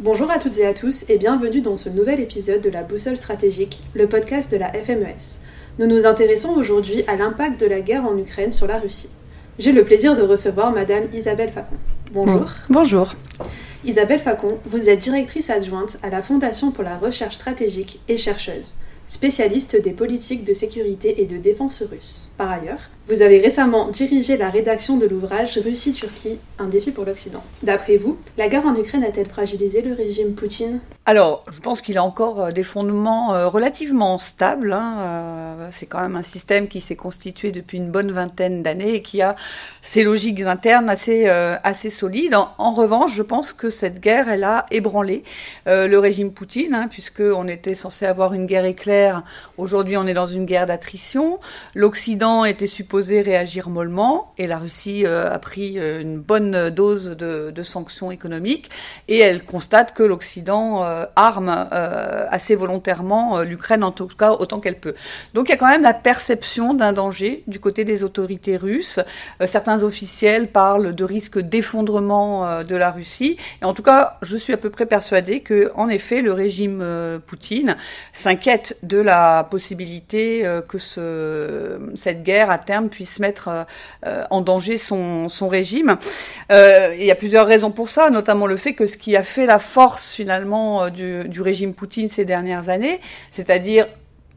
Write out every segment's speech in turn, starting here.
Bonjour à toutes et à tous et bienvenue dans ce nouvel épisode de la Boussole stratégique, le podcast de la FMES. Nous nous intéressons aujourd'hui à l'impact de la guerre en Ukraine sur la Russie. J'ai le plaisir de recevoir Madame Isabelle Facon. Bonjour. Bonjour. Isabelle Facon, vous êtes directrice adjointe à la Fondation pour la recherche stratégique et chercheuse spécialiste des politiques de sécurité et de défense russes. Par ailleurs, vous avez récemment dirigé la rédaction de l'ouvrage Russie-Turquie, un défi pour l'Occident. D'après vous, la guerre en Ukraine a-t-elle fragilisé le régime Poutine? Alors, je pense qu'il a encore euh, des fondements euh, relativement stables. Hein. Euh, c'est quand même un système qui s'est constitué depuis une bonne vingtaine d'années et qui a ses logiques internes assez, assez solides. En, revanche, je pense que cette guerre, elle a ébranlé le régime Poutine, hein, puisqu'on était censé avoir une guerre éclair Aujourd'hui, on est dans une guerre d'attrition. L'Occident était supposé réagir mollement et la Russie euh, a pris euh, une bonne dose de, sanctions économiques et elle constate que l'Occident euh, arme assez volontairement l'Ukraine, en tout cas autant qu'elle peut. Donc il y a quand même la perception d'un danger du côté des autorités russes. certains officiels parlent de risque d'effondrement de la Russie. Et en tout cas, je suis à peu près persuadée que, en effet, le régime Poutine s'inquiète de la possibilité que ce, cette guerre à terme puisse mettre euh, en danger son, régime. Euh, il y a plusieurs raisons pour ça, notamment le fait que ce qui a fait la force finalement du régime Poutine ces dernières années, c'est-à-dire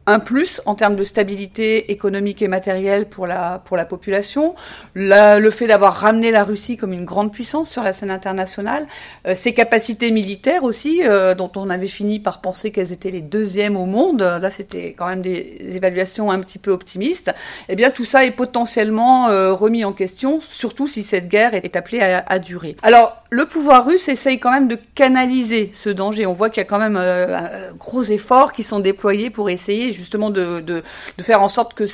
un plus en termes de stabilité économique et matérielle pour la, pour la population, le fait d'avoir ramené la Russie comme une grande puissance sur la scène internationale, euh, ses capacités militaires aussi, euh, dont on avait fini par penser qu'elles étaient les deuxièmes au monde, là c'était quand même des évaluations un petit peu optimistes, eh bien tout ça est potentiellement euh, remis en question, surtout si cette guerre est appelée à, à, durer. Alors le pouvoir russe essaye quand même de canaliser ce danger, on voit qu'il y a quand même gros efforts qui sont déployés pour essayer justement de, faire en sorte que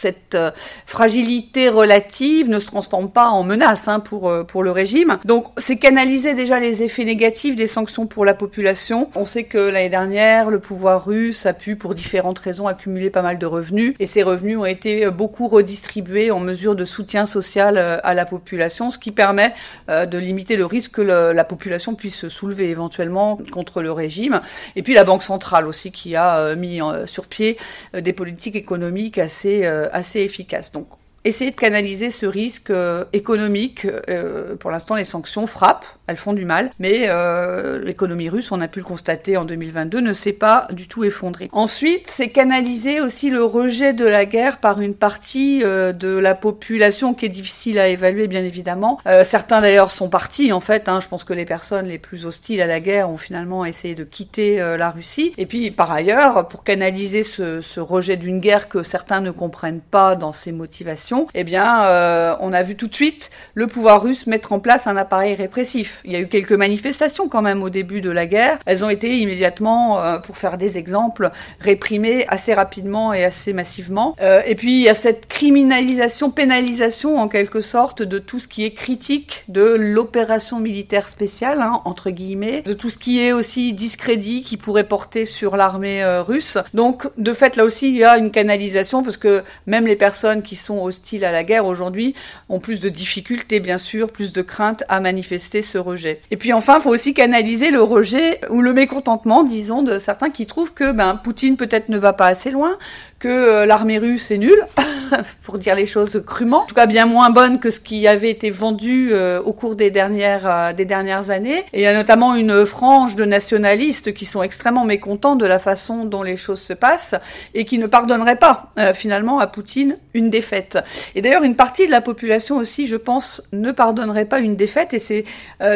cette euh, fragilité relative ne se transforme pas en menace hein, pour, euh, pour le régime. Donc c'est canaliser déjà les effets négatifs des sanctions pour la population. On sait que l'année dernière, le pouvoir russe a pu, pour différentes raisons, accumuler pas mal de revenus et ces revenus ont été euh, beaucoup redistribués en mesure de soutien social à la population, ce qui permet de limiter le risque que la population puisse se soulever éventuellement contre le régime. Et puis la Banque centrale aussi qui a mis sur pied des politiques économiques assez assez efficace. Donc essayer de canaliser ce risque euh, économique. Euh, pour l'instant, les sanctions frappent, elles font du mal, mais euh, l'économie russe, on a pu le constater en 2022, ne s'est pas du tout effondrée. Ensuite, c'est canaliser aussi le rejet de la guerre par une partie de la population qui est difficile à évaluer, bien évidemment. certains d'ailleurs sont partis, en fait. Hein, je pense que les personnes les plus hostiles à la guerre ont finalement essayé de quitter la Russie. Et puis, par ailleurs, pour canaliser ce, ce rejet d'une guerre que certains ne comprennent pas dans ses motivations, eh bien, euh, on a vu tout de suite le pouvoir russe mettre en place un appareil répressif. Il y a eu quelques manifestations quand même au début de la guerre. Elles ont été immédiatement, euh, pour faire des exemples, réprimées assez rapidement et assez massivement. Euh, et puis, il y a cette criminalisation, pénalisation en quelque sorte de tout ce qui est critique de l'opération militaire spéciale, hein, entre guillemets, de tout ce qui est aussi discrédit qui pourrait porter sur l'armée russe. Donc, de fait, là aussi, il y a une canalisation parce que même les personnes qui sont aussi à la guerre aujourd'hui ont plus de difficultés, bien sûr, plus de craintes à manifester ce rejet. Et puis enfin, il faut aussi canaliser le rejet ou le mécontentement, disons, de certains qui trouvent que ben, Poutine peut-être ne va pas assez loin, que euh, l'armée russe est nulle, pour dire les choses crûment, en tout cas bien moins bonne que ce qui avait été vendu euh, au cours des dernières, euh, des dernières années. Et il y a notamment une frange de nationalistes qui sont extrêmement mécontents de la façon dont les choses se passent et qui ne pardonneraient pas finalement à Poutine une défaite. Et d'ailleurs, une partie de la population aussi, je pense, ne pardonnerait pas une défaite et c'est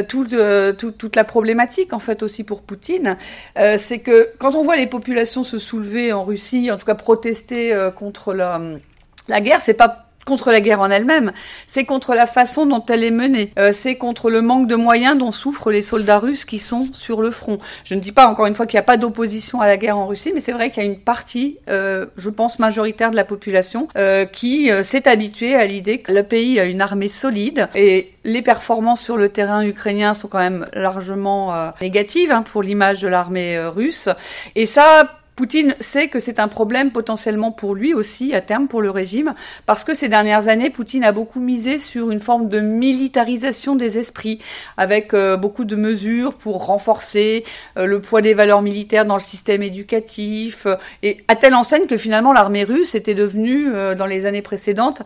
tout, toute la problématique en fait aussi pour Poutine. c'est que quand on voit les populations se soulever en Russie, en tout cas protester euh, contre la, la guerre, c'est pas contre la guerre en elle-même, c'est contre la façon dont elle est menée, euh, c'est contre le manque de moyens dont souffrent les soldats russes qui sont sur le front. Je ne dis pas encore une fois qu'il n'y a pas d'opposition à la guerre en Russie, mais c'est vrai qu'il y a une partie, euh, je pense majoritaire de la population, qui s'est habituée à l'idée que le pays a une armée solide et les performances sur le terrain ukrainien sont quand même largement négatives hein, pour l'image de l'armée russe. Et ça Poutine sait que c'est un problème potentiellement pour lui aussi, à terme, pour le régime, parce que ces dernières années, Poutine a beaucoup misé sur une forme de militarisation des esprits, avec euh, beaucoup de mesures pour renforcer euh, le poids des valeurs militaires dans le système éducatif, euh, et à telle enseigne que finalement l'armée russe était devenue, dans les années précédentes,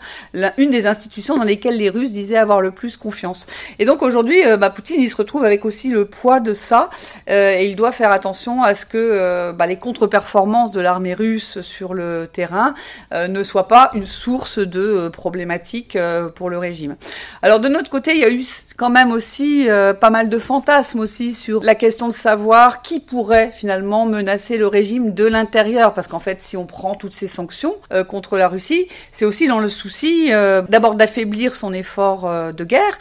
une des institutions dans lesquelles les Russes disaient avoir le plus confiance. Et donc aujourd'hui, bah, Poutine, il se retrouve avec aussi le poids de ça, et il doit faire attention à ce que bah, les contre performance de l'armée russe sur le terrain euh, ne soit pas une source de euh, problématiques euh, pour le régime. Alors de notre côté, il y a eu quand même aussi pas mal de fantasmes aussi sur la question de savoir qui pourrait finalement menacer le régime de l'intérieur, parce qu'en fait, si on prend toutes ces sanctions contre la Russie, c'est aussi dans le souci d'abord d'affaiblir son effort de guerre,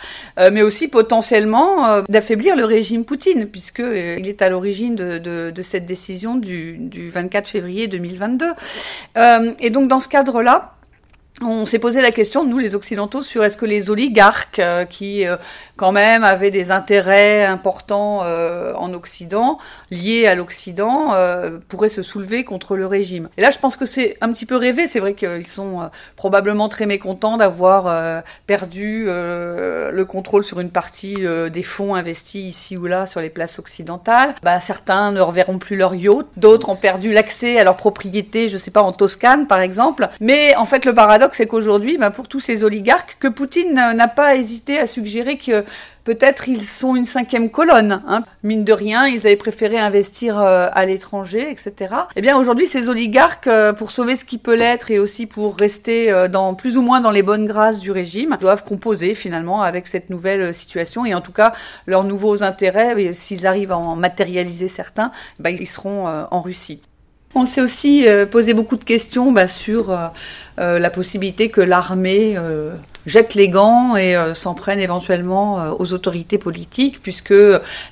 mais aussi potentiellement d'affaiblir le régime Poutine, puisque il est à l'origine de, de, de, cette décision du, du 24 février 2022. Euh, et donc dans ce cadre-là, on s'est posé la question, nous les Occidentaux, sur est-ce que les oligarques euh, qui euh, quand même avaient des intérêts importants euh, en Occident, liés à l'Occident, pourraient se soulever contre le régime. Et là, je pense que c'est un petit peu rêvé. C'est vrai qu'ils sont probablement très mécontents d'avoir perdu le contrôle sur une partie des fonds investis ici ou là sur les places occidentales. Bah, certains ne reverront plus leur yacht, d'autres ont perdu l'accès à leur propriété, je sais pas, en Toscane par exemple. Mais en fait, le paradoxe c'est qu'aujourd'hui, ben, pour tous ces oligarques, que Poutine n'a pas hésité à suggérer que peut-être ils sont une cinquième colonne. Hein. Mine de rien, ils avaient préféré investir euh, à l'étranger, etc. Eh bien, aujourd'hui, ces oligarques, euh, pour sauver ce qui peut l'être et aussi pour rester euh, plus ou moins dans les bonnes grâces du régime, doivent composer finalement avec cette nouvelle situation et en tout cas leurs nouveaux intérêts, s'ils arrivent à en matérialiser certains, ben, ils seront en Russie. On s'est aussi posé beaucoup de questions bah, sur la possibilité que l'armée euh, jette les gants et euh, s'en prenne éventuellement aux autorités politiques, puisque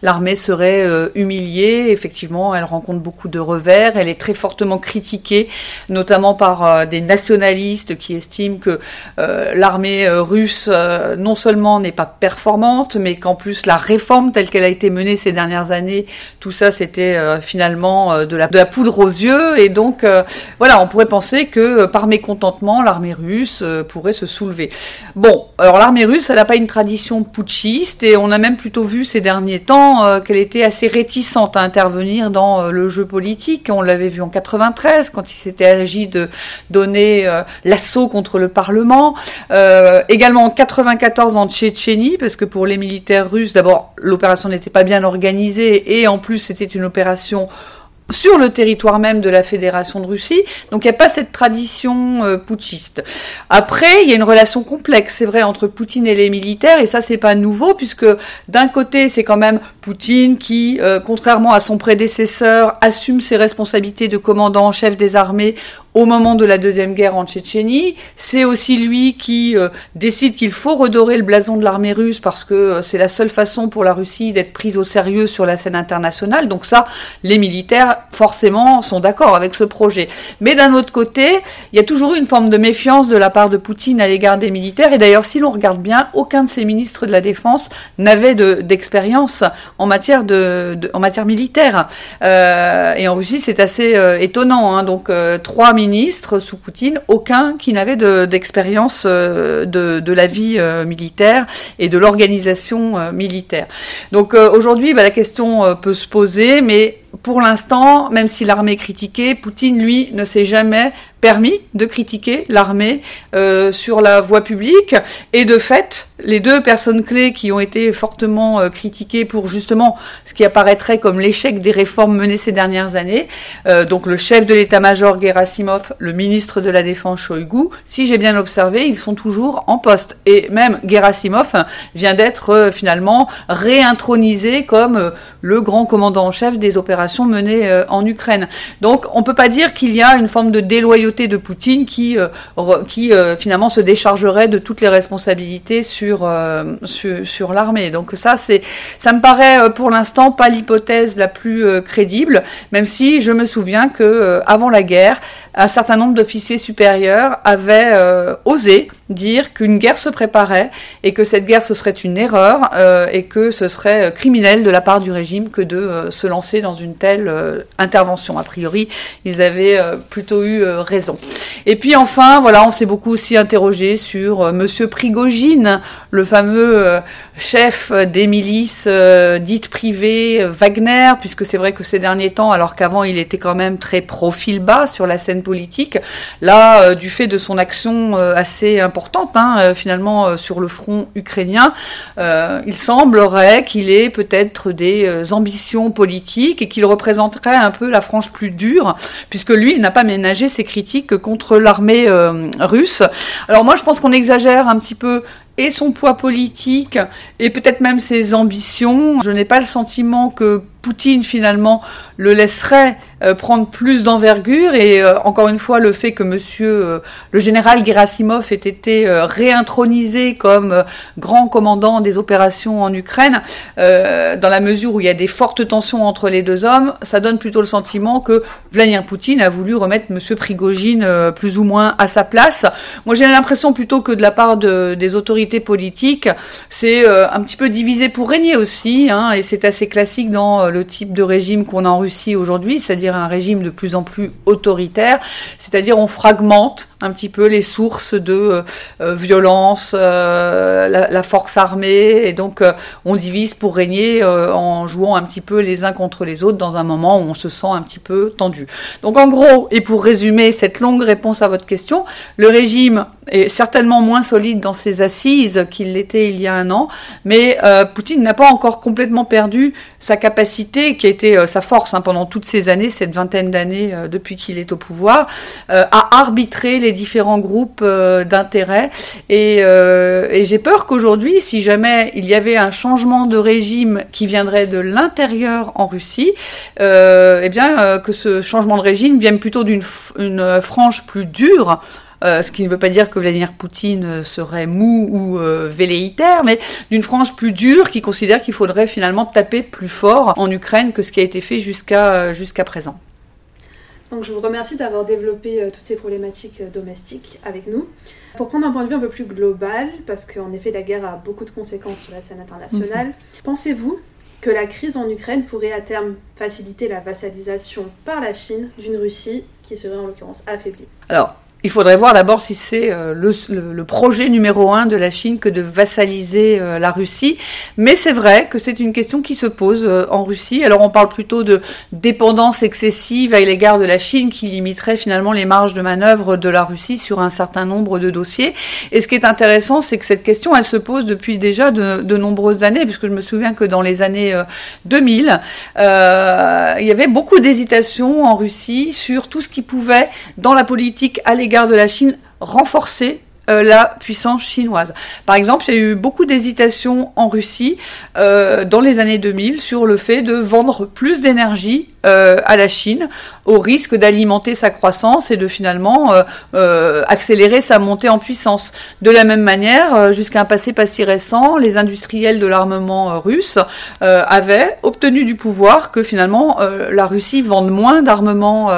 l'armée serait humiliée. Effectivement, elle rencontre beaucoup de revers. Elle est très fortement critiquée, notamment par des nationalistes qui estiment que l'armée russe non seulement n'est pas performante, mais qu'en plus la réforme telle qu'elle a été menée ces dernières années, tout ça c'était finalement de la, de la poudre aux yeux. Et donc voilà, on pourrait penser que par mécontentement l'armée russe euh, pourrait se soulever. Bon, alors l'armée russe, elle n'a pas une tradition putschiste et on a même plutôt vu ces derniers temps euh, qu'elle était assez réticente à intervenir dans euh, le jeu politique. On l'avait vu en 93 quand il s'était agi de donner l'assaut contre le Parlement. également en 94 en Tchétchénie, parce que pour les militaires russes, d'abord l'opération n'était pas bien organisée et en plus c'était une opération sur le territoire même de la Fédération de Russie. Donc il n'y a pas cette tradition euh, putschiste. Après, il y a une relation complexe, c'est vrai, entre Poutine et les militaires, et ça c'est pas nouveau, puisque d'un côté c'est quand même Poutine qui, euh, contrairement à son prédécesseur, assume ses responsabilités de commandant en chef des armées au moment de la deuxième guerre en Tchétchénie. C'est aussi lui qui euh, décide qu'il faut redorer le blason de l'armée russe parce que euh, c'est la seule façon pour la Russie d'être prise au sérieux sur la scène internationale. Donc ça, les militaires forcément sont d'accord avec ce projet. Mais d'un autre côté, il y a toujours eu une forme de méfiance de la part de Poutine à l'égard des militaires. Et d'ailleurs, si l'on regarde bien, aucun de ces ministres de la Défense n'avait d'expérience en matière de, en matière militaire. Euh, et en Russie, c'est assez euh, étonnant. Hein. Donc trois sous Poutine, aucun qui n'avait d'expérience euh, de, la vie euh, militaire et de l'organisation euh, militaire. Donc aujourd'hui, bah, la question peut se poser, mais pour l'instant, même si l'armée est critiquée, Poutine, lui, ne s'est jamais permis de critiquer l'armée euh, sur la voie publique. Et de fait, les deux personnes clés qui ont été fortement euh, critiquées pour justement ce qui apparaîtrait comme l'échec des réformes menées ces dernières années, euh, donc le chef de l'état-major Gerasimov, le ministre de la Défense Shoigu, si j'ai bien observé, ils sont toujours en poste. Et même Gerasimov vient d'être finalement réintronisé comme le grand commandant en chef des opérations menées en Ukraine. Donc on peut pas dire qu'il y a une forme de déloyauté de Poutine qui, euh, euh, finalement se déchargerait de toutes les responsabilités sur, euh, l'armée. Donc ça, c'est, ça me paraît pour l'instant pas l'hypothèse la plus crédible, même si je me souviens que avant la guerre, un certain nombre d'officiers supérieurs avaient osé dire qu'une guerre se préparait et que cette guerre ce serait une erreur euh, et que ce serait criminel de la part du régime que de euh, se lancer dans une telle euh, intervention. A priori, ils avaient plutôt eu raison. Et puis enfin, voilà, on s'est beaucoup aussi interrogé sur Monsieur Prigogine, le fameux chef des milices dites privées Wagner, puisque c'est vrai que ces derniers temps, alors qu'avant il était quand même très profil bas sur la scène politique, là, du fait de son action assez hein, finalement sur le front ukrainien, il semblerait qu'il ait peut-être des euh, ambitions politiques et qu'il représenterait un peu la frange plus dure, puisque lui, il n'a pas ménagé ses critiques contre l'armée euh, russe. Alors moi, je pense qu'on exagère un petit peu et son poids politique et peut-être même ses ambitions. Je n'ai pas le sentiment que Poutine finalement le laisserait euh, prendre plus d'envergure et euh, encore une fois le fait que monsieur euh, le général Gerasimov ait été réintronisé comme grand commandant des opérations en Ukraine dans la mesure où il y a des fortes tensions entre les deux hommes ça donne plutôt le sentiment que Vladimir Poutine a voulu remettre monsieur Prigogine plus ou moins à sa place moi j'ai l'impression plutôt que de la part de, des autorités politiques c'est un petit peu divisé pour régner aussi hein, et c'est assez classique dans le type de régime qu'on a en Russie aujourd'hui, c'est-à-dire un régime de plus en plus autoritaire, c'est-à-dire on fragmente un petit peu les sources de euh, euh, violence, euh, la, force armée, et donc on divise pour régner en jouant un petit peu les uns contre les autres dans un moment où on se sent un petit peu tendu. Donc en gros, et pour résumer cette longue réponse à votre question, le régime est certainement moins solide dans ses assises qu'il l'était il y a un an, mais Poutine n'a pas encore complètement perdu sa capacité, qui a été sa force hein, pendant toutes ces années, cette vingtaine d'années depuis qu'il est au pouvoir, à arbitrer les différents groupes euh, d'intérêt. Euh, et, j'ai peur qu'aujourd'hui, si jamais il y avait un changement de régime qui viendrait de l'intérieur en Russie, euh, eh bien que ce changement de régime vienne plutôt d'une frange plus dure. Ce qui ne veut pas dire que Vladimir Poutine serait mou ou velléitaire, mais d'une frange plus dure qui considère qu'il faudrait finalement taper plus fort en Ukraine que ce qui a été fait jusqu'à jusqu'à présent. Donc je vous remercie d'avoir développé euh, toutes ces problématiques euh, domestiques avec nous. Pour prendre un point de vue un peu plus global, parce qu'en effet la guerre a beaucoup de conséquences sur la scène internationale, mhm. pensez-vous que la crise en Ukraine pourrait à terme faciliter la vassalisation par la Chine d'une Russie qui serait en l'occurrence affaiblie? Alors, il faudrait voir d'abord si c'est euh, le, projet numéro un de la Chine que de vassaliser euh, la Russie. Mais c'est vrai que c'est une question qui se pose euh, en Russie. Alors on parle plutôt de dépendance excessive à l'égard de la Chine qui limiterait finalement les marges de manœuvre de la Russie sur un certain nombre de dossiers. Et ce qui est intéressant, c'est que cette question, elle se pose depuis déjà de, nombreuses années, puisque je me souviens que dans les années 2000, il y avait beaucoup d'hésitations en Russie sur tout ce qui pouvait, dans la politique à l'égard de la Chine renforcer euh, la puissance chinoise. Par exemple, il y a eu beaucoup d'hésitations en Russie euh, dans les années 2000 sur le fait de vendre plus d'énergie euh, à la Chine au risque d'alimenter sa croissance et de finalement euh, euh, accélérer sa montée en puissance. De la même manière, jusqu'à un passé pas si récent, les industriels de l'armement russe avaient obtenu du pouvoir que finalement la Russie vende moins d'armement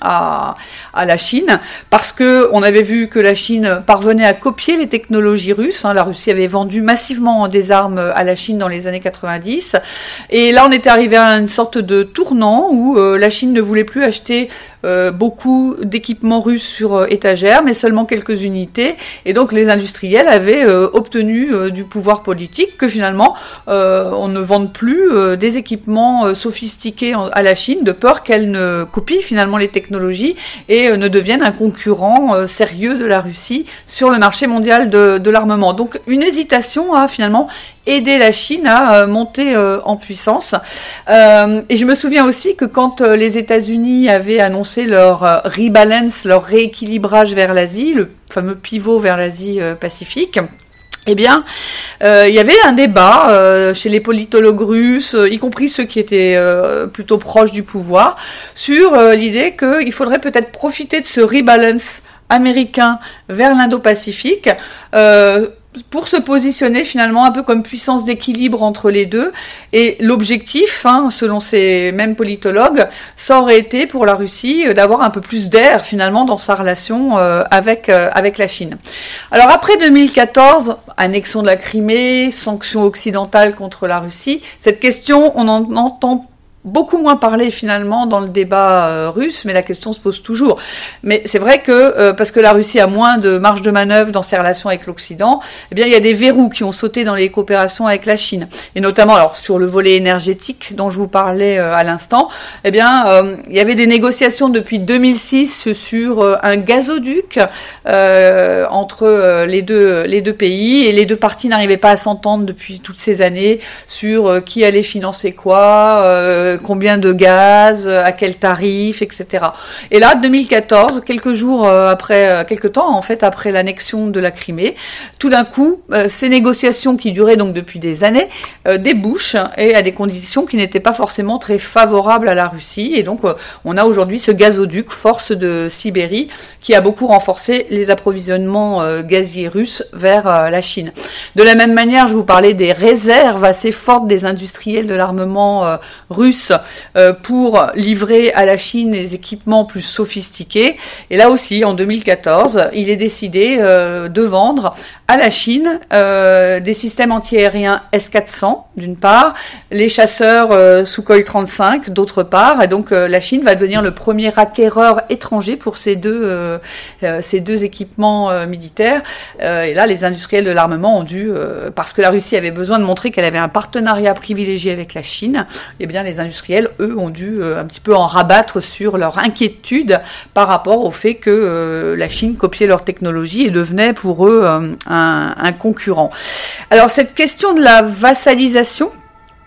à, à la Chine parce que on avait vu que la Chine parvenait à copier les technologies russes. Hein. La Russie avait vendu massivement des armes à la Chine dans les années 90 et là on était arrivé à une sorte de tournant où euh, la Chine ne voulait plus acheter euh, beaucoup d'équipements russes sur euh, étagère, mais seulement quelques unités. Et donc les industriels avaient obtenu du pouvoir politique que finalement on ne vende plus des équipements sophistiqués à la Chine de peur qu'elle ne copie finalement les technologies et ne devienne un concurrent sérieux de la Russie sur le marché mondial de, de l'armement. Donc une hésitation à finalement aider la Chine à euh, monter euh, en puissance. Euh, et je me souviens aussi que quand les États-Unis avaient annoncé leur rebalance, leur rééquilibrage vers l'Asie, le fameux pivot vers l'Asie Pacifique, eh bien, il y avait un débat chez les politologues russes, y compris ceux qui étaient plutôt proches du pouvoir, sur l'idée qu'il faudrait peut-être profiter de ce rebalance américain vers l'Indo-Pacifique pour se positionner finalement un peu comme puissance d'équilibre entre les deux. Et l'objectif, hein, selon ces mêmes politologues, ça aurait été pour la Russie euh, d'avoir un peu plus d'air finalement dans sa relation euh, avec euh, avec la Chine. Alors après 2014, annexion de la Crimée, sanctions occidentales contre la Russie, cette question on en entend beaucoup moins parlé finalement dans le débat euh, russe, mais la question se pose toujours. Mais c'est vrai que euh, parce que la Russie a moins de marge de manœuvre dans ses relations avec l'Occident, eh bien il y a des verrous qui ont sauté dans les coopérations avec la Chine, et notamment alors sur le volet énergétique dont je vous parlais euh, à l'instant. Eh bien il y avait des négociations depuis 2006 sur un gazoduc entre les deux les deux pays, et les deux parties n'arrivaient pas à s'entendre depuis toutes ces années sur qui allait financer quoi combien de gaz, à quel tarif, etc. Et là, 2014, quelques jours euh, après, euh, quelques temps en fait après l'annexion de la Crimée, tout d'un coup, euh, ces négociations qui duraient donc depuis des années débouchent et à des conditions qui n'étaient pas forcément très favorables à la Russie. Et donc, on a aujourd'hui ce gazoduc, force de Sibérie, qui a beaucoup renforcé les approvisionnements gaziers russes vers la Chine. De la même manière, je vous parlais des réserves assez fortes des industriels de l'armement russe euh, pour livrer à la Chine des équipements plus sophistiqués. Et là aussi, en 2014, il est décidé euh, de vendre à la Chine euh, des systèmes antiaériens S-400 d'une part, les chasseurs Sukhoi 35 d'autre part, et donc la Chine va devenir le premier acquéreur étranger pour ces deux ces deux équipements militaires. et là, les industriels de l'armement ont dû, parce que la Russie avait besoin de montrer qu'elle avait un partenariat privilégié avec la Chine, eh bien les industriels eux, ont dû euh, un petit peu en rabattre sur leur inquiétude par rapport au fait que euh, la Chine copiait leur technologie et devenait pour eux euh, un, concurrent. Alors cette question de la vassalisation,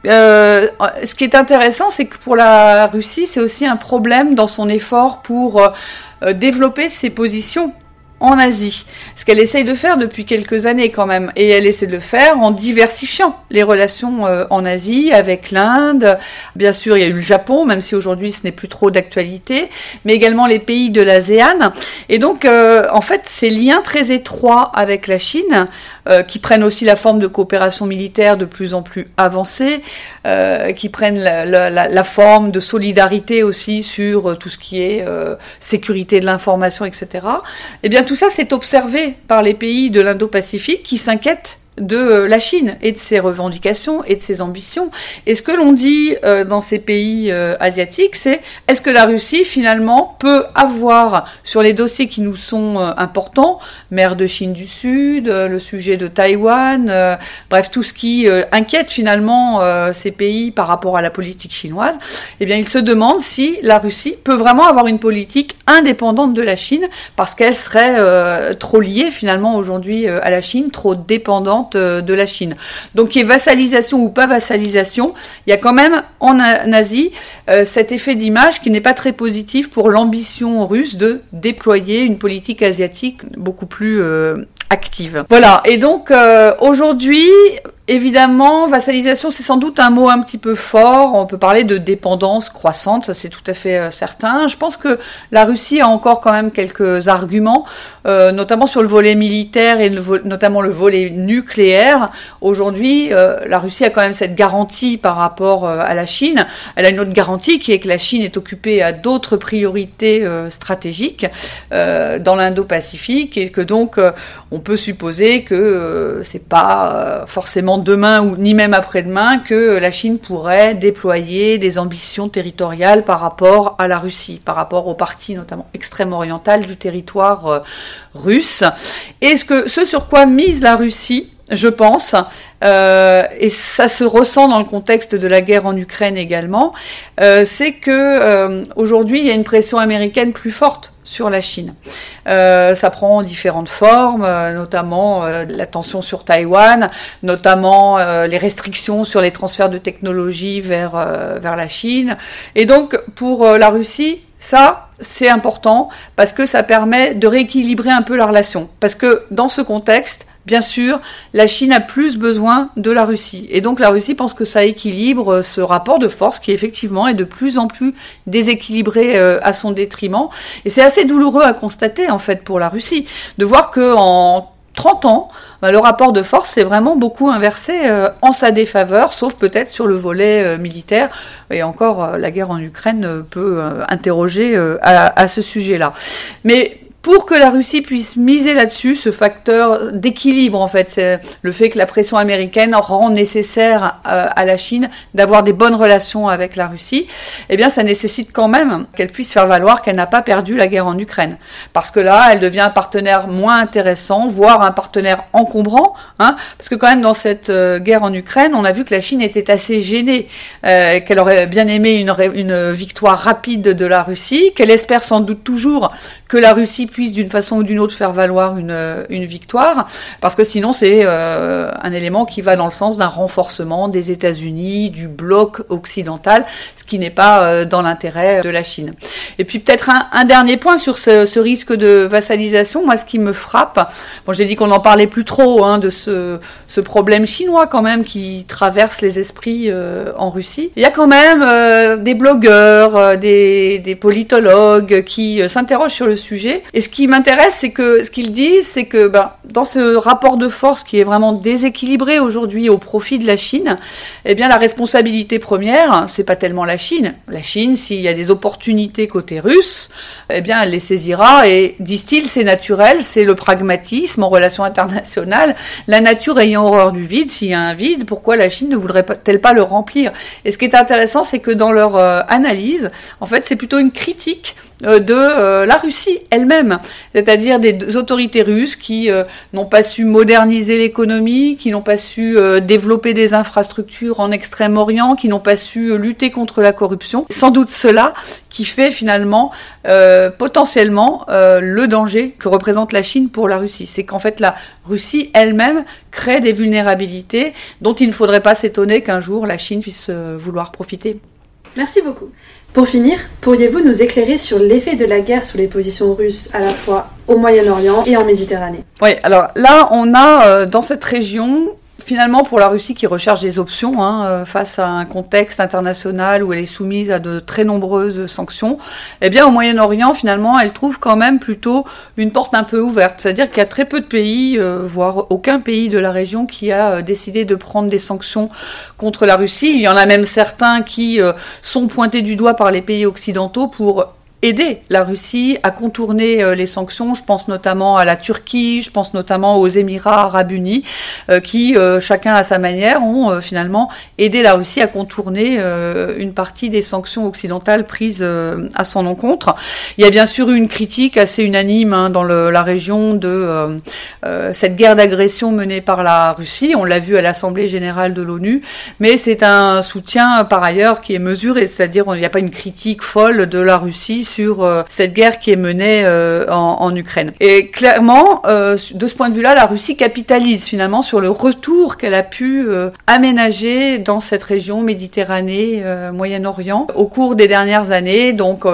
ce qui est intéressant, c'est que pour la Russie, c'est aussi un problème dans son effort pour développer ses positions en Asie. Ce qu'elle essaye de faire depuis quelques années quand même. Et elle essaie de le faire en diversifiant les relations euh, en Asie avec l'Inde. Bien sûr, il y a eu le Japon, même si aujourd'hui ce n'est plus trop d'actualité, mais également les pays de l'ASEAN. Et donc, euh, en fait, ces liens très étroits avec la Chine, euh, qui prennent aussi la forme de coopération militaire de plus en plus avancée, qui prennent la, la, la, forme de solidarité aussi sur tout ce qui est sécurité de l'information, etc. Eh bien, tout ça, c'est observé par les pays de l'Indo-Pacifique qui s'inquiètent de euh, la Chine et de ses revendications et de ses ambitions. Et ce que l'on dit euh, dans ces pays euh, asiatiques, c'est est-ce que la Russie finalement peut avoir sur les dossiers qui nous sont importants, mer de Chine du Sud, le sujet de Taïwan, bref tout ce qui inquiète finalement ces pays par rapport à la politique chinoise, eh bien il se demande si la Russie peut vraiment avoir une politique indépendante de la Chine parce qu'elle serait trop liée finalement aujourd'hui à la Chine, trop dépendante euh, de la Chine. Donc, qui est vassalisation ou pas vassalisation, il y a quand même en Asie euh, cet effet d'image qui n'est pas très positif pour l'ambition russe de déployer une politique asiatique beaucoup plus euh, active. Voilà, et donc aujourd'hui, Évidemment, vassalisation, c'est sans doute un mot un petit peu fort. On peut parler de dépendance croissante, ça c'est tout à fait euh, certain. Je pense que la Russie a encore quand même quelques arguments, euh, notamment sur le volet militaire et notamment le volet nucléaire. Aujourd'hui, euh, la Russie a quand même cette garantie par rapport à la Chine. Elle a une autre garantie qui est que la Chine est occupée à d'autres priorités stratégiques dans l'Indo-Pacifique et que donc on peut supposer que c'est pas forcément demain ou ni même après-demain que la Chine pourrait déployer des ambitions territoriales par rapport à la Russie, par rapport aux parties notamment extrême orientales du territoire euh, russe. Et ce, sur quoi mise la Russie, je pense, euh, et ça se ressent dans le contexte de la guerre en Ukraine également, euh, c'est que aujourd'hui il y a une pression américaine plus forte sur la Chine. Euh, ça prend différentes formes, euh, notamment la tension sur Taïwan, notamment les restrictions sur les transferts de technologies vers vers la Chine. Et donc pour la Russie, ça, c'est important parce que ça permet de rééquilibrer un peu la relation. Parce que dans ce contexte, bien sûr, la Chine a plus besoin de la Russie. Et donc la Russie pense que ça équilibre euh, ce rapport de force qui effectivement est de plus en plus déséquilibré euh, à son détriment. Et c'est assez douloureux à constater en fait pour la Russie de voir que en 30 ans, bah, le rapport de force s'est vraiment beaucoup inversé euh, en sa défaveur, sauf peut-être sur le volet euh, militaire. Et encore, la guerre en Ukraine peut interroger à, à, ce sujet-là. Mais pour que la Russie puisse miser là-dessus, ce facteur d'équilibre en fait, le fait que la pression américaine rend nécessaire euh, à, la Chine d'avoir des bonnes relations avec la Russie, eh bien ça nécessite quand même qu'elle puisse faire valoir qu'elle n'a pas perdu la guerre en Ukraine, parce que là elle devient un partenaire moins intéressant, voire un partenaire encombrant, hein, parce que quand même dans cette euh, guerre en Ukraine, on a vu que la Chine était assez gênée, euh, qu'elle aurait bien aimé une victoire rapide de la Russie, qu'elle espère sans doute toujours que la Russie puisse d'une façon ou d'une autre faire valoir une, euh, une victoire, parce que sinon c'est euh, un élément qui va dans le sens d'un renforcement des États-Unis, du bloc occidental, ce qui n'est pas euh, dans l'intérêt de la Chine. Et puis peut-être un, un, dernier point sur ce, ce, risque de vassalisation, moi ce qui me frappe, bon j'ai dit qu'on n'en parlait plus trop hein, de ce, ce problème chinois quand même qui traverse les esprits en Russie. Il y a quand même des blogueurs, des, des politologues qui s'interrogent sur le sujet. Et ce qui m'intéresse, c'est que ce qu'ils disent, c'est que ben, dans ce rapport de force qui est vraiment déséquilibré aujourd'hui au profit de la Chine, eh bien la responsabilité première, c'est pas tellement la Chine. La Chine, s'il y a des opportunités côté russe, eh bien elle les saisira et disent-ils, c'est naturel, c'est le pragmatisme en relation internationale. La nature ayant horreur du vide, s'il y a un vide, pourquoi la Chine ne voudrait-elle pas le remplir? Et ce qui est intéressant, c'est que dans leur euh, analyse, en fait, c'est plutôt une critique de euh, la Russie elle-même, c'est-à-dire des autorités russes qui euh, n'ont pas su moderniser l'économie, qui n'ont pas su développer des infrastructures en Extrême-Orient, qui n'ont pas su lutter contre la corruption. Sans doute cela qui fait finalement potentiellement le danger que représente la Chine pour la Russie. C'est qu'en fait la Russie elle-même crée des vulnérabilités dont il ne faudrait pas s'étonner qu'un jour la Chine puisse vouloir profiter. Merci beaucoup. Pour finir, pourriez-vous nous éclairer sur l'effet de la guerre sur les positions russes à la fois au Moyen-Orient et en Méditerranée? Oui, alors là, on a euh, dans cette région finalement, pour la Russie qui recherche des options hein, euh, face à un contexte international où elle est soumise à de très nombreuses sanctions, eh bien, au Moyen-Orient, finalement, elle trouve quand même plutôt une porte un peu ouverte. C'est-à-dire qu'il y a très peu de pays, euh, voire aucun pays de la région qui a euh, décidé de prendre des sanctions contre la Russie. Il y en a même certains qui sont pointés du doigt par les pays occidentaux pour aider la Russie à contourner euh, les sanctions. Je pense notamment à la Turquie, je pense notamment aux Émirats arabes unis, euh, qui, euh, chacun à sa manière, ont finalement aidé la Russie à contourner une partie des sanctions occidentales prises à son encontre. Il y a bien sûr une critique assez unanime hein, dans la région de cette guerre d'agression menée par la Russie. On l'a vu à l'Assemblée générale de l'ONU, mais c'est un soutien par ailleurs qui est mesuré, c'est-à-dire il n'y a pas une critique folle de la Russie sur euh, cette guerre qui est menée euh, en, Ukraine. Et clairement, euh, de ce point de vue-là, la Russie capitalise finalement sur le retour qu'elle a pu aménager dans cette région Méditerranée, Moyen-Orient, au cours des dernières années. Donc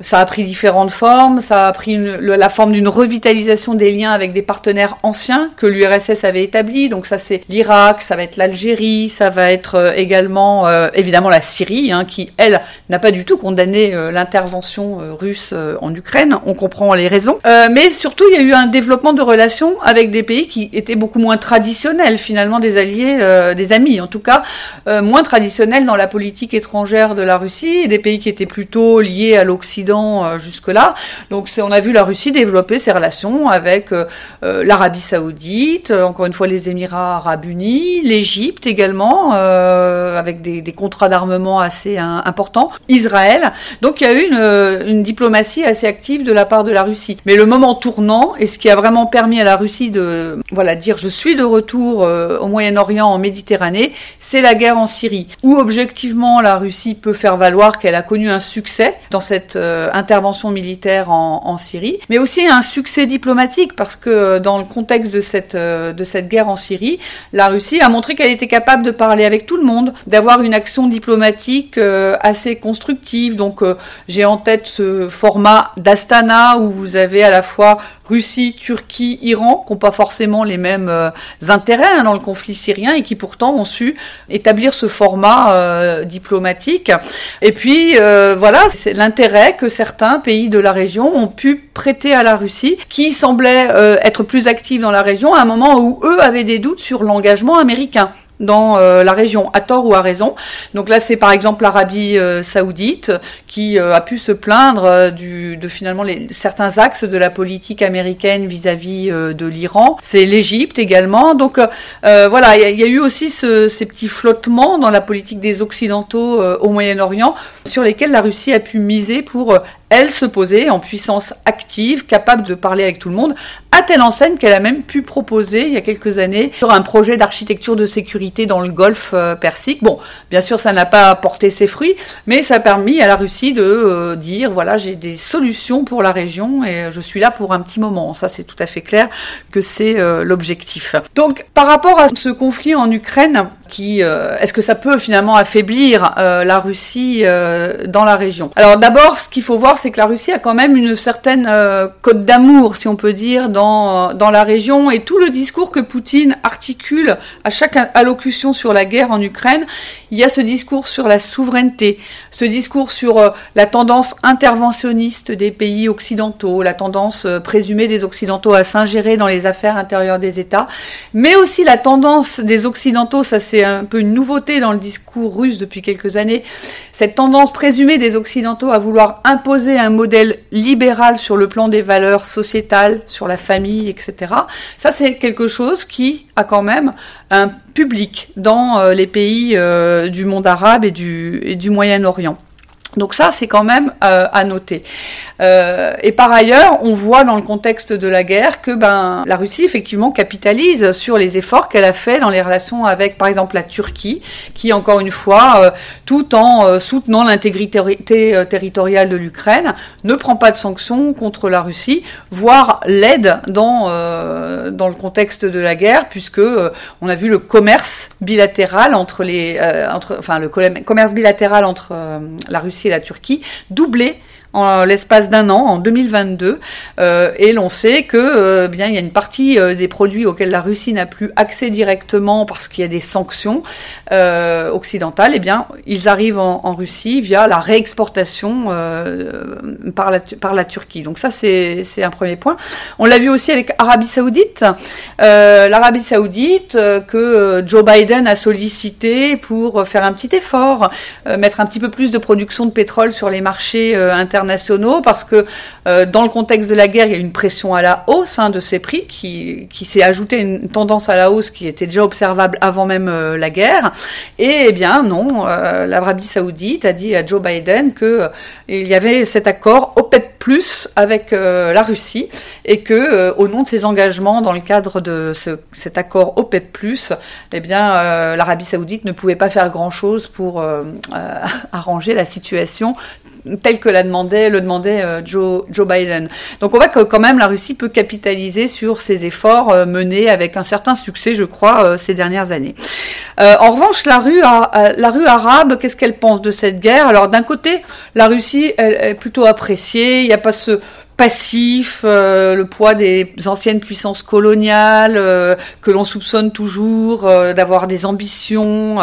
ça a pris différentes formes, ça a pris la forme d'une revitalisation des liens avec des partenaires anciens que l'URSS avait établis. Donc ça c'est l'Irak, ça va être l'Algérie, ça va être euh, également euh, évidemment la Syrie, hein, qui elle n'a pas du tout condamné euh, l'intervention russe en Ukraine. On comprend les raisons, mais surtout il y a eu un développement de relations avec des pays qui étaient beaucoup moins traditionnels finalement des alliés, des amis en tout cas, moins traditionnels dans la politique étrangère de la Russie, des pays qui étaient plutôt liés à l'Occident euh, jusque-là. Donc on a vu la Russie développer ses relations avec euh, euh, l'Arabie saoudite, encore une fois les Émirats arabes unis, l'Égypte également, avec des, contrats d'armement assez importants, Israël. Donc il y a eu une, une, diplomatie assez active de la part de la Russie. Mais le moment tournant, et ce qui a vraiment permis à la Russie de voilà dire je suis de retour au Moyen-Orient, en Méditerranée, c'est la guerre en Syrie, où objectivement la Russie peut faire valoir qu'elle a connu un succès dans cette euh, intervention militaire en, Syrie, mais aussi un succès diplomatique parce que euh, dans le contexte de cette euh, de cette guerre en Syrie, la Russie a montré qu'elle était capable de parler avec tout le monde, d'avoir une action diplomatique assez constructive. Donc j'ai en tête ce format d'Astana où vous avez à la fois Russie, Turquie, Iran, qui n'ont pas forcément les mêmes intérêts hein, dans le conflit syrien et qui pourtant ont su établir ce format diplomatique. Et puis voilà, c'est l'intérêt que certains pays de la région ont pu prêter à la Russie, qui semblait être plus active dans la région à un moment où eux avaient des doutes sur l'engagement américain dans euh, la région, à tort ou à raison. Donc là, c'est par exemple l'Arabie euh, saoudite qui euh, a pu se plaindre de finalement certains axes de la politique américaine vis-à-vis de l'Iran. C'est l'Égypte également. Donc voilà, il y, y, a eu aussi ce, ces petits flottements dans la politique des Occidentaux au Moyen-Orient sur lesquels la Russie a pu miser pour elle se poser en puissance active, capable de parler avec tout le monde, à telle enseigne qu'elle a même pu proposer il y a quelques années sur un projet d'architecture de sécurité dans le Golfe euh, Persique. Bon, bien sûr, ça n'a pas porté ses fruits, mais ça a permis à la Russie de euh, dire voilà, j'ai des solutions pour la région et je suis là pour un petit moment. Ça, c'est tout à fait clair que c'est euh, l'objectif. Donc, par rapport à ce conflit en Ukraine, qui est-ce que ça peut finalement affaiblir la Russie dans la région? Alors d'abord, ce qu'il faut voir, c'est que la Russie a quand même une certaine euh, cote d'amour, si on peut dire, dans, euh, dans la région. Et tout le discours que Poutine articule à chaque allocution sur la guerre en Ukraine, il y a ce discours sur la souveraineté, ce discours sur euh, la tendance interventionniste des pays occidentaux, la tendance présumée des Occidentaux à s'ingérer dans les affaires intérieures des États, mais aussi la tendance des Occidentaux, ça c'est un peu une nouveauté dans le discours russe depuis quelques années, cette tendance présumée des Occidentaux à vouloir imposer un modèle libéral sur le plan des valeurs sociétales, sur la famille, etc. Ça, c'est quelque chose qui a quand même un public dans euh, les pays euh, du monde arabe et du, et du Moyen-Orient. Donc ça, c'est quand même euh, à noter. Euh, et par ailleurs, on voit dans le contexte de la guerre que ben la Russie effectivement capitalise sur les efforts qu'elle a fait dans les relations avec, par exemple, la Turquie, qui encore une fois, euh, tout en soutenant l'intégrité territoriale de l'Ukraine, ne prend pas de sanctions contre la Russie, voire l'aide dans dans le contexte de la guerre, puisque on a vu le commerce bilatéral entre les entre enfin le commerce bilatéral entre la Russie la Turquie, doublé en l'espace d'un an, en 2022, euh, et l'on sait que euh, bien il y a une partie euh, des produits auxquels la Russie n'a plus accès directement parce qu'il y a des sanctions occidentales, eh bien ils arrivent en, Russie via la réexportation par la Turquie. Donc ça c'est c'est un premier point. On l'a vu aussi avec Arabie Saoudite, l'Arabie Saoudite que Joe Biden a sollicité pour faire un petit effort, mettre un petit peu plus de production de pétrole sur les marchés internationaux nationaux parce que euh, dans le contexte de la guerre, il y a une pression à la hausse hein, de ces prix qui, qui s'est ajoutée une tendance à la hausse qui était déjà observable avant même euh, la guerre. Et eh bien non, euh, l'Arabie Saoudite a dit à Joe Biden que il y avait cet accord OPEP plus avec la Russie et que au nom de ses engagements dans le cadre de ce, cet accord OPEP plus, eh bien l'Arabie Saoudite ne pouvait pas faire grand chose pour arranger la situation tel que l'a demandé, le demandait euh, Joe, Biden. Donc on voit que quand même la Russie peut capitaliser sur ces efforts euh, menés avec un certain succès, je crois, euh, ces dernières années. en revanche, la rue, arabe, qu'est-ce qu'elle pense de cette guerre? Alors d'un côté, la Russie est plutôt appréciée. Il n'y a pas ce passif, euh, le poids des anciennes puissances coloniales euh, que l'on soupçonne toujours euh, d'avoir des ambitions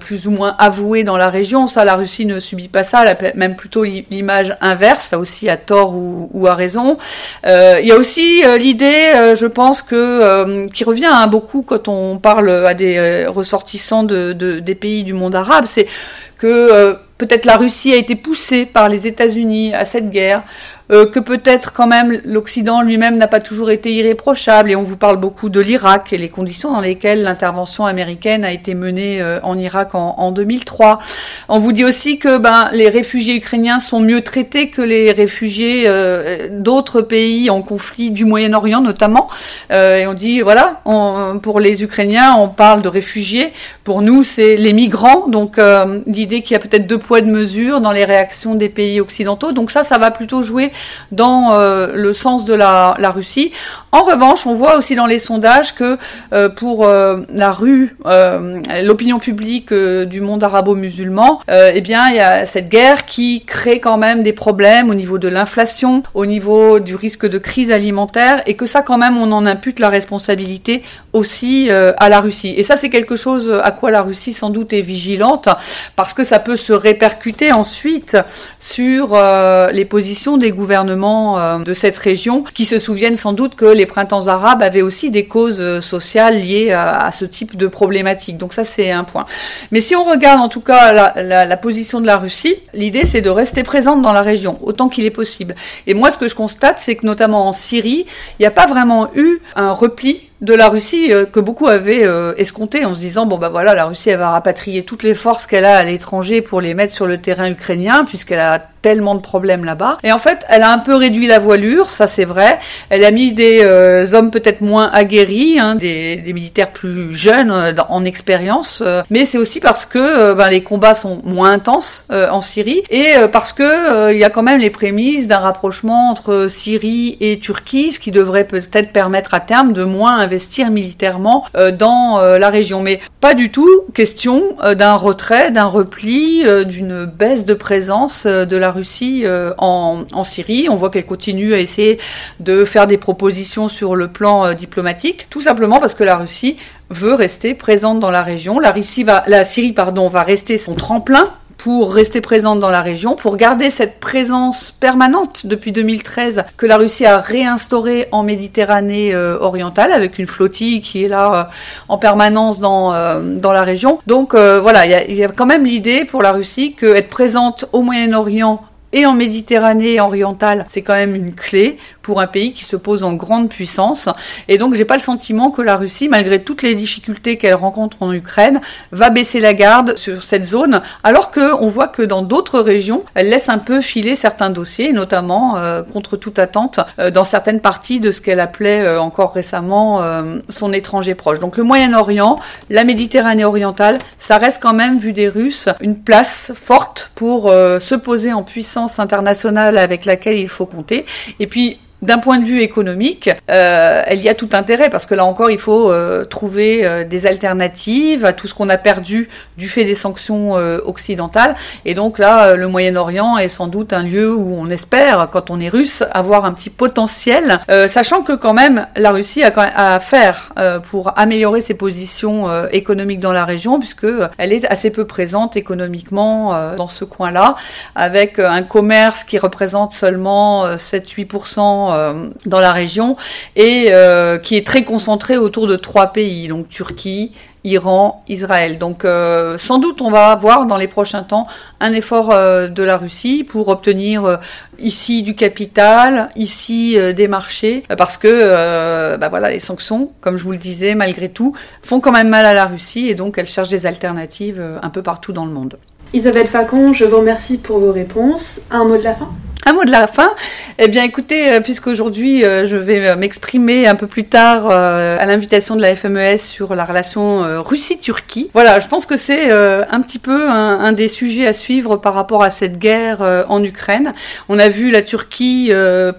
plus ou moins avouées dans la région. Ça, la Russie ne subit pas ça, elle a même plutôt l'image inverse, là aussi à tort ou, à raison. il y a aussi l'idée, je pense que qui revient hein, beaucoup quand on parle à des ressortissants de, de, des pays du monde arabe, c'est que peut-être la Russie a été poussée par les États-Unis à cette guerre, euh, que peut-être quand même l'Occident lui-même n'a pas toujours été irréprochable, et on vous parle beaucoup de l'Irak et les conditions dans lesquelles l'intervention américaine a été menée euh, en Irak en, en, 2003. On vous dit aussi que ben, les réfugiés ukrainiens sont mieux traités que les réfugiés euh, d'autres pays en conflit du Moyen-Orient notamment, et on dit voilà, on, pour les Ukrainiens on parle de réfugiés, pour nous c'est les migrants, donc l'idée qu'il y a peut-être deux poids de mesure dans les réactions des pays occidentaux. Donc ça, ça va plutôt jouer dans euh, le sens de la, Russie. En revanche, on voit aussi dans les sondages que pour la rue, l'opinion publique du monde arabo-musulman, eh bien, il y a cette guerre qui crée quand même des problèmes au niveau de l'inflation, au niveau du risque de crise alimentaire, et que ça, quand même, on en impute la responsabilité aussi à la Russie. Et ça, c'est quelque chose à quoi la Russie sans doute est vigilante, parce que ça peut se répercuter ensuite sur euh, les positions des gouvernements euh, de cette région, qui se souviennent sans doute que les printemps arabes avaient aussi des causes euh, sociales liées à, ce type de problématique. Donc ça, c'est un point. Mais si on regarde en tout cas la position de la Russie, l'idée c'est de rester présente dans la région autant qu'il est possible. Et moi, ce que je constate, c'est que notamment en Syrie, il n'y a pas vraiment eu un repli de la Russie que beaucoup avaient escompté en se disant bon bah voilà la Russie elle va rapatrier toutes les forces qu'elle a à l'étranger pour les mettre sur le terrain ukrainien puisqu'elle a tellement de problèmes là-bas. Et en fait, elle a un peu réduit la voilure, ça c'est vrai. Elle a mis des euh, hommes peut-être moins aguerris, hein, des, militaires plus jeunes euh, en expérience. Euh. mais c'est aussi parce que ben, les combats sont moins intenses en Syrie et parce que il y a quand même les prémices d'un rapprochement entre Syrie et Turquie, ce qui devrait peut-être permettre à terme de moins investir militairement dans la région. Mais pas du tout question d'un retrait, d'un repli, d'une baisse de présence de la Russie euh, en, Syrie. On voit qu'elle continue à essayer de faire des propositions sur le plan euh, diplomatique, tout simplement parce que la Russie veut rester présente dans la région. La, Syrie va rester son tremplin pour rester présente dans la région, pour garder cette présence permanente depuis 2013 que la Russie a réinstaurée en Méditerranée euh, orientale avec une flottille qui est là en permanence dans, dans la région. Donc voilà, il y, y a, quand même l'idée pour la Russie qu'être présente au Moyen-Orient et en Méditerranée orientale, c'est quand même une clé pour un pays qui se pose en grande puissance. Et donc, j'ai pas le sentiment que la Russie, malgré toutes les difficultés qu'elle rencontre en Ukraine, va baisser la garde sur cette zone, alors que on voit que dans d'autres régions, elle laisse un peu filer certains dossiers, notamment euh, contre toute attente euh, dans certaines parties de ce qu'elle appelait euh, encore récemment son étranger proche. Donc, le Moyen-Orient, la Méditerranée orientale, ça reste quand même, vu des Russes, une place forte pour se poser en puissance internationale avec laquelle il faut compter. Et puis, d'un point de vue économique, euh, elle y a tout intérêt parce que là encore, il faut euh, trouver euh, des alternatives à tout ce qu'on a perdu du fait des sanctions euh, occidentales. Et donc là, le Moyen-Orient est sans doute un lieu où on espère, quand on est russe, avoir un petit potentiel, sachant que quand même la Russie a, quand même à faire pour améliorer ses positions économiques dans la région, puisque elle est assez peu présente économiquement dans ce coin-là, avec un commerce qui représente seulement 7-8% euh, dans la région et euh, qui est très concentré autour de trois pays, donc Turquie, Iran, Israël. Donc euh, sans doute on va avoir dans les prochains temps un effort de la Russie pour obtenir ici du capital, ici des marchés, parce que bah voilà les sanctions, comme je vous le disais, malgré tout, font quand même mal à la Russie et donc elle cherche des alternatives un peu partout dans le monde. Isabelle Facon, je vous remercie pour vos réponses. Un mot de la fin un mot de la fin. Eh bien, écoutez, euh, puisqu'aujourd'hui euh, je vais euh, m'exprimer un peu plus tard à l'invitation de la FMES sur la relation Russie-Turquie. Voilà, je pense que c'est un petit peu un, des sujets à suivre par rapport à cette guerre en Ukraine. On a vu la Turquie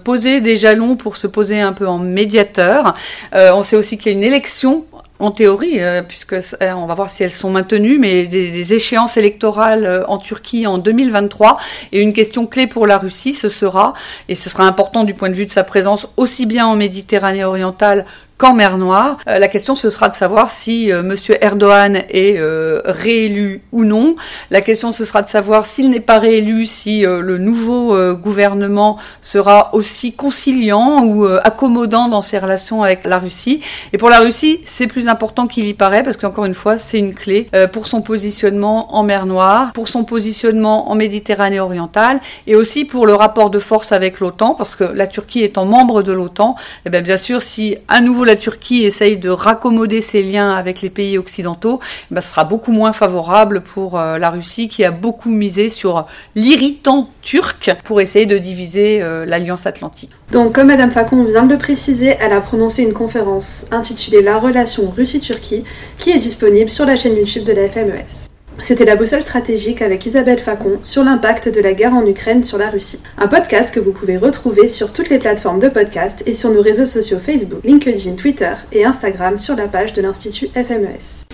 poser des jalons pour se poser un peu en médiateur. on sait aussi qu'il y a une élection en théorie, euh, puisque euh, on va voir si elles sont maintenues, mais des, échéances électorales euh, en Turquie en 2023. Et une question clé pour la Russie, ce sera, et ce sera important du point de vue de sa présence aussi bien en Méditerranée orientale qu'en mer Noire. Euh, la question ce sera de savoir si euh, Monsieur Erdogan est euh, réélu ou non. La question ce sera de savoir s'il n'est pas réélu, si le nouveau gouvernement sera aussi conciliant ou accommodant dans ses relations avec la Russie. Et pour la Russie, c'est plus important qu'il y paraît parce qu'encore une fois, c'est une clé pour son positionnement en mer Noire, pour son positionnement en Méditerranée orientale et aussi pour le rapport de force avec l'OTAN parce que la Turquie étant membre de l'OTAN, eh bien, bien sûr, si à nouveau la Turquie essaye de raccommoder ses liens avec les pays occidentaux, ben, ce sera beaucoup moins favorable pour euh, la Russie qui a beaucoup misé sur l'irritant turc pour essayer de diviser euh, l'Alliance Atlantique. Donc, comme Madame Facon vient de le préciser, elle a prononcé une conférence intitulée La relation Russie-Turquie qui est disponible sur la chaîne YouTube de la FMES. C'était la boussole stratégique avec Isabelle Facon sur l'impact de la guerre en Ukraine sur la Russie. Un podcast que vous pouvez retrouver sur toutes les plateformes de podcast et sur nos réseaux sociaux Facebook, LinkedIn, Twitter et Instagram sur la page de l'Institut FMES.